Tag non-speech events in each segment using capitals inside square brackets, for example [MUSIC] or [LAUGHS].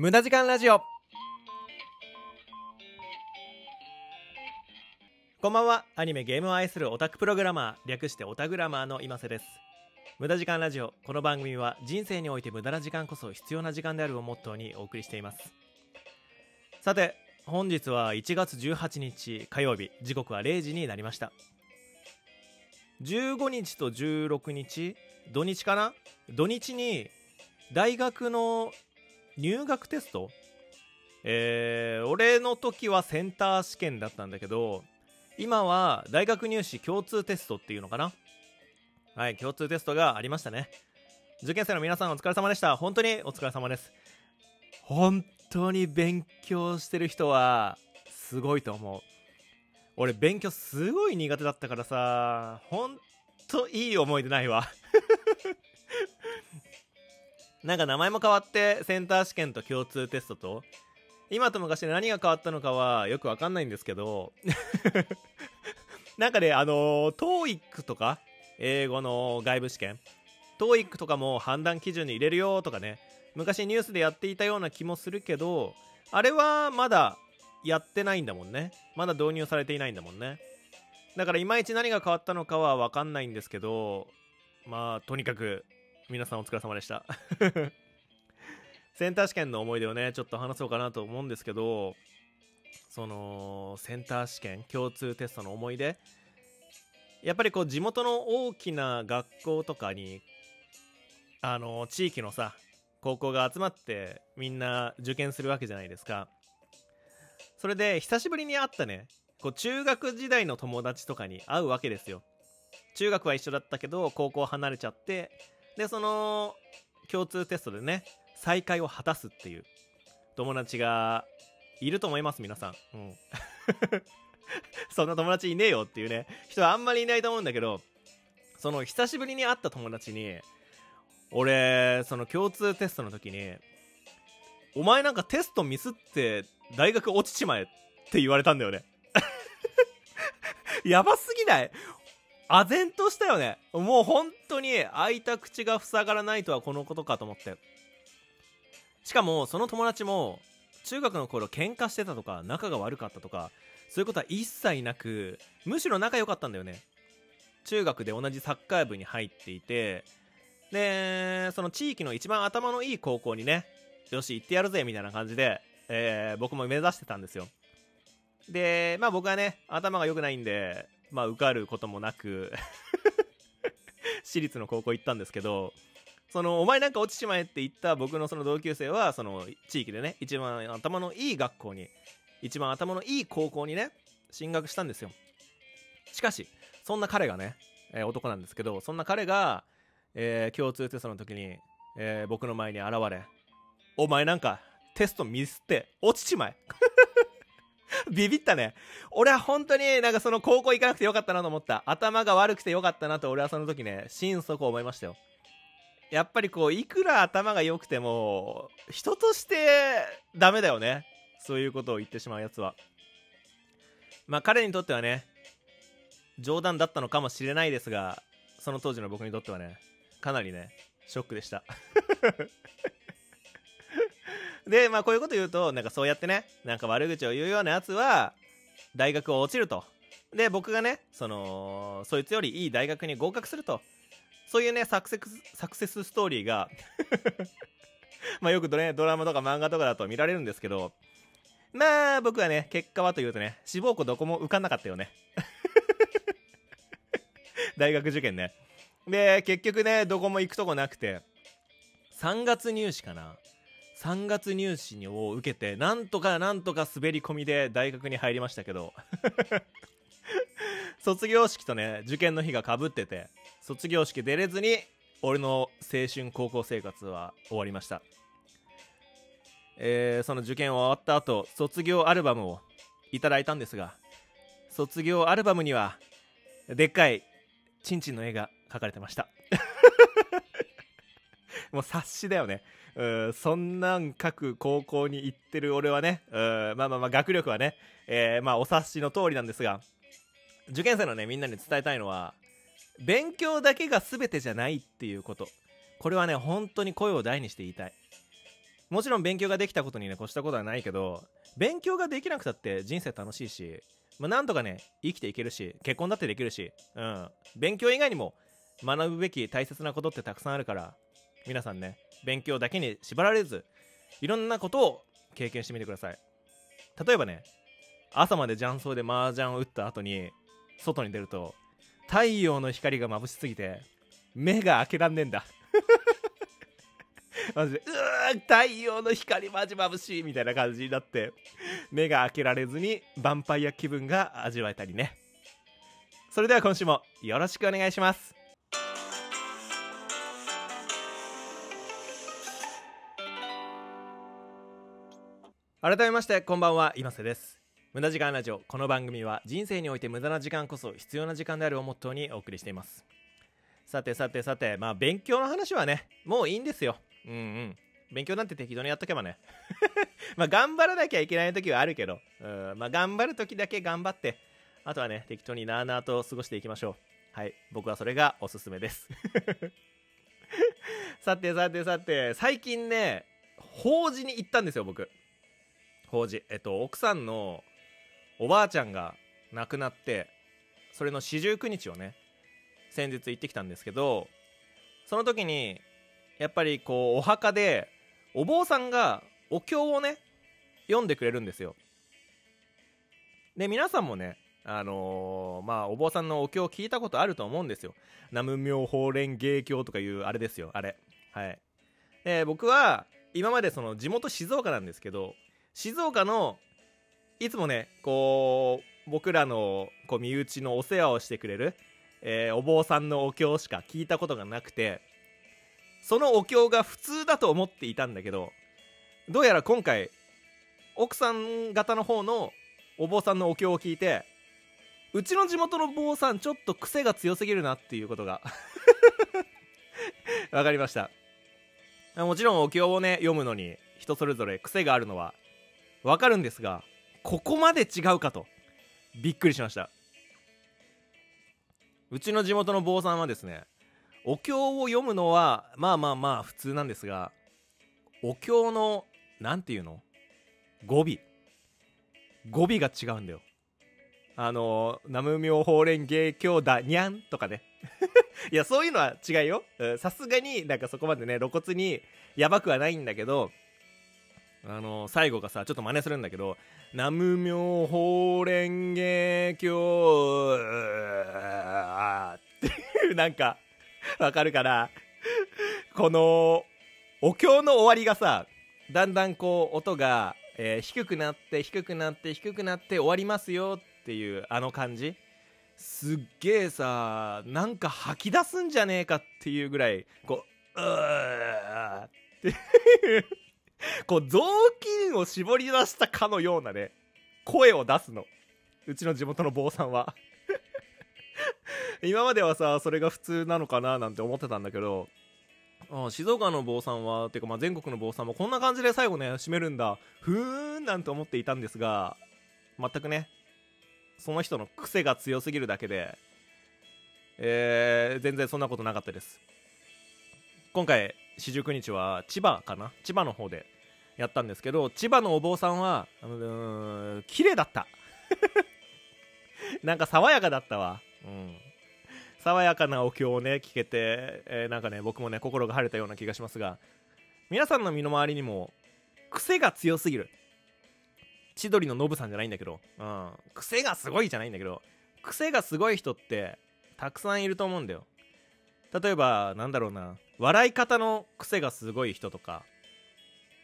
無駄時間ラジオ。こんばんは。アニメゲームを愛するオタクプログラマー略してオタグラマーの今瀬です。無駄時間ラジオ。この番組は人生において無駄な時間こそ必要な時間であるをモットーにお送りしています。さて本日は1月18日火曜日。時刻は0時になりました。15日と16日？土日かな？土日に大学の入学テスト？えー、俺の時はセンター試験だったんだけど今は大学入試共通テストっていうのかな？はい共通テストがありましたね。受験生の皆さんお疲れ様でした。本当にお疲れ様です。本当に勉強してる人はすごいと思う。俺勉強すごい苦手だったからさほんといい思い出ないわ。なんか名前も変わってセンター試験と共通テストと今と昔で何が変わったのかはよくわかんないんですけど [LAUGHS] なんかねあの TOEIC とか英語の外部試験 TOEIC とかも判断基準に入れるよとかね昔ニュースでやっていたような気もするけどあれはまだやってないんだもんね。まだ導入されていないんだもんね。だからいまいち何が変わったのかは分かんないんですけどまあとにかく皆さんお疲れ様でした。[LAUGHS] センター試験の思い出をねちょっと話そうかなと思うんですけどそのセンター試験共通テストの思い出。やっぱりこう地元の大きな学校とかにあの地域のさ高校が集まってみんな受験するわけじゃないですか。それで久しぶりに会ったねこう中学時代の友達とかに会うわけですよ。中学は一緒だったけど高校離れちゃってでその共通テストでね再会を果たすっていう友達がいると思います皆さん。うん。[LAUGHS] そんな友達いねえよっていうね人はあんまりいないと思うんだけどその久しぶりに会った友達に俺その共通テストの時にお前なんかテストミスって大学落ちちまえって言われたんだよね。[LAUGHS] やばすぎない？唖然としたよね。もう本当に開いた口が塞がらないとはこのことかと思って。しかもその友達も中学の頃喧嘩してたとか仲が悪かったとかそういうことは一切なくむしろ仲良かったんだよね。中学で同じサッカー部に入っていてでその地域の一番頭のいい高校にねよし行ってやるぜみたいな感じで、えー、僕も目指してたんですよ。でまあ僕はね頭が良くないんでまあ受かることもなく私立の高校行ったんですけどそのお前なんか落ちちまえって言った僕のその同級生はその地域でね一番頭のいい学校に一番頭のいい高校にね進学したんですよ。しかしそんな彼がね、えー、男なんですけどそんな彼が、えー、共通テストの時に、えー、僕の前に現れお前なんかテストミスって落ちちまえ。[LAUGHS] ビビったね。俺は本当になんかその高校行かなくてよかったなと思った。頭が悪くてよかったなと俺はその時ね、心底思いましたよ。やっぱりこう、いくら頭が良くても、人としてダメだよね。そういうことを言ってしまうやつは。まあ彼にとってはね、冗談だったのかもしれないですが、その当時の僕にとってはね、かなりね、ショックでした。で、まあこういうこと言うと、なんかそうやってね、なんか悪口を言うようなやつは、大学を落ちると。で、僕がね、その、そいつよりいい大学に合格すると。そういうね、サクセス、サクセスストーリーがまあよくド,、ね、ドラマとか漫画とかだと見られるんですけど、まあ僕はね、結果はというとね、志望校どこも受かんなかったよね。[LAUGHS] 大学受験ね。で、結局ね、どこも行くとこなくて、3月入試かな。3月入試を受けてなんとかなんとか滑り込みで大学に入りましたけど。[LAUGHS] 卒業式とね受験の日がかぶってて卒業式出れずに俺の青春高校生活は終わりました。えー、その受験終わった後卒業アルバムをいただいたんですが卒業アルバムにはでっかいチンチンの絵が描かれてました。[LAUGHS] もう冊子だよね。うんそんなん書く高校に行ってる俺はねうんまあまあまあ学力はね、えー、まあお察しの通りなんですが受験生のねみんなに伝えたいのは勉強だけが全てじゃないっていうこと。これはね本当に声を大にして言いたい。もちろん勉強ができたことにね越したことはないけど勉強ができなくたって人生楽しいし、まあ、なんとかね生きていけるし結婚だってできるし、うん、勉強以外にも学ぶべき大切なことってたくさんあるから皆さんね勉強だけに縛られずいろんなことを経験してみてください。例えばね朝まで雀荘で麻雀を打った後に外に出ると太陽の光が眩しすぎて目が開けらんねえんだ。[LAUGHS] マジでうー太陽の光マジ眩しいみたいな感じになって目が開けられずにヴァンパイア気分が味わえたりね。それでは今週もよろしくお願いします。改めましてこんばんは今瀬です。無駄時間ラジオこの番組は人生において無駄な時間こそ必要な時間であるをモットーにお送りしています。さてさてさてまあ勉強の話はねもういいんですよ。うんうん。勉強なんて適当にやっとけばね。[LAUGHS] まあ頑張らなきゃいけない時はあるけど、うんまあ頑張る時だけ頑張ってあとはね適当になーなーと過ごしていきましょう。はい僕はそれがおすすめです。[LAUGHS] さてさてさて最近ね法事に行ったんですよ僕。法事。えっと奥さんのおばあちゃんが亡くなってそれの四十九日をね先日行ってきたんですけどその時にやっぱりこうお墓でお坊さんがお経をね読んでくれるんですよ。で皆さんもねあのー、まあお坊さんのお経を聞いたことあると思うんですよ。南無妙法蓮華経とかいうあれですよあれ。はい。で僕は今までその地元静岡なんですけど静岡のいつもねこう僕らのこう身内のお世話をしてくれる、えー、お坊さんのお経しか聞いたことがなくてそのお経が普通だと思っていたんだけどどうやら今回奥さん方の方のお坊さんのお経を聞いてうちの地元の坊さんちょっと癖が強すぎるなっていうことが [LAUGHS] 分かりました。もちろんお経をね読むのに人それぞれ癖があるのはわかるんですがここまで違うかとびっくりしました。うちの地元の坊さんはですねお経を読むのはまあまあまあ普通なんですがお経の何て言うの語尾。語尾が違うんだよ。あの南無妙法蓮華経だにゃんとかね。[LAUGHS] いやそういうのは違いよ。さすがになんかそこまでね露骨にやばくはないんだけどあの、最後がさちょっと真似するんだけど「南無妙法蓮華経」っていうなんかわかるかな？このお経の終わりがさだんだんこう音が、えー、低くなって低くなって低くなって終わりますよっていうあの感じ。すっげえさなんか吐き出すんじゃねえかっていうぐらいこううーって [LAUGHS] こう雑巾を絞り出したかのようなね声を出すの。うちの地元の坊さんは。[LAUGHS] 今まではさそれが普通なのかななんて思ってたんだけどあ静岡の坊さんはていうかまあ全国の坊さんもこんな感じで最後ね締めるんだ。ふーんなんて思っていたんですが全くねその人の癖が強すぎるだけでえー、全然そんなことなかったです。今回四十九日は千葉かな？千葉の方でやったんですけど千葉のお坊さんはうん綺麗だった。[LAUGHS] なんか爽やかだったわ。うん。爽やかなお経をね聞けて、えー、なんかね僕もね心が晴れたような気がしますが皆さんの身の回りにも癖が強すぎる。千鳥のノブさんじゃないんだけど、うん、癖がすごいじゃないんだけど癖がすごい人ってたくさんいると思うんだよ。例えばなんだろうな。笑い方の癖がすごい人とか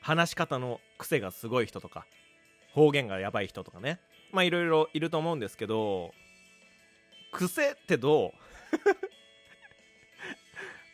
話し方の癖がすごい人とか方言がやばい人とかね。まあいろいろいると思うんですけど癖ってどう？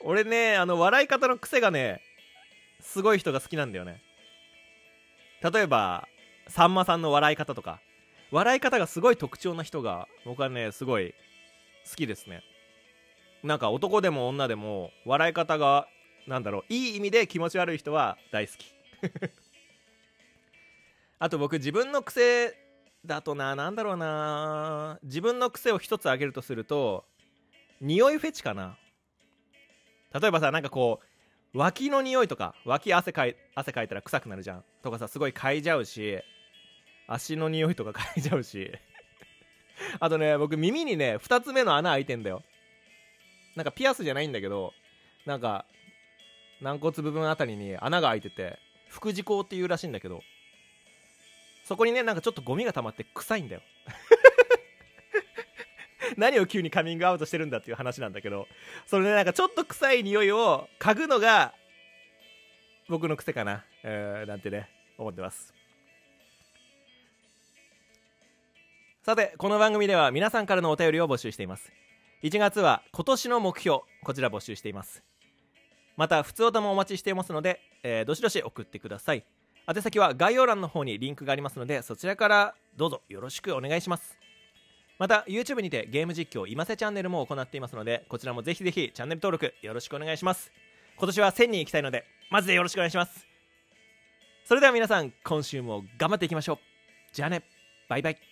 [LAUGHS] 俺ねあの笑い方の癖がねすごい人が好きなんだよね。例えばさんまさんの笑い方とか笑い方がすごい特徴な人が僕はねすごい好きですね。なんか男でも女でも笑い方がなんだろういい意味で気持ち悪い人は大好き。[LAUGHS] あと僕自分の癖だとな何だろうな。自分の癖を一つ挙げるとすると匂いフェチかな。例えばさなんかこう脇の匂いとか脇汗かい汗かいたら臭くなるじゃん。とかさすごい嗅いじゃうし足の匂いとか嗅いじゃうし。[LAUGHS] あとね僕耳にね2つ目の穴開いてんだよ。なんかピアスじゃないんだけどなんか軟骨部分あたりに穴が開いてて副耳口っていうらしいんだけどそこにねなんかちょっとゴミが溜まって臭いんだよ。[LAUGHS] 何を急にカミングアウトしてるんだっていう話なんだけどそれねなんかちょっと臭い匂いを嗅ぐのが僕の癖かな、えー、なんてね思ってます。さてこの番組では皆さんからのお便りを募集しています。1月は今年の目標こちら募集しています。また普通歌もお待ちしていますので、えー、どしどし送ってください。宛先は概要欄の方にリンクがありますのでそちらからどうぞよろしくお願いします。また YouTube にてゲーム実況今瀬チャンネルも行っていますのでこちらもぜひぜひチャンネル登録よろしくお願いします。今年は1000人行きたいのでマジでよろしくお願いします。それでは皆さん今週も頑張っていきましょう。じゃあね。バイバイ。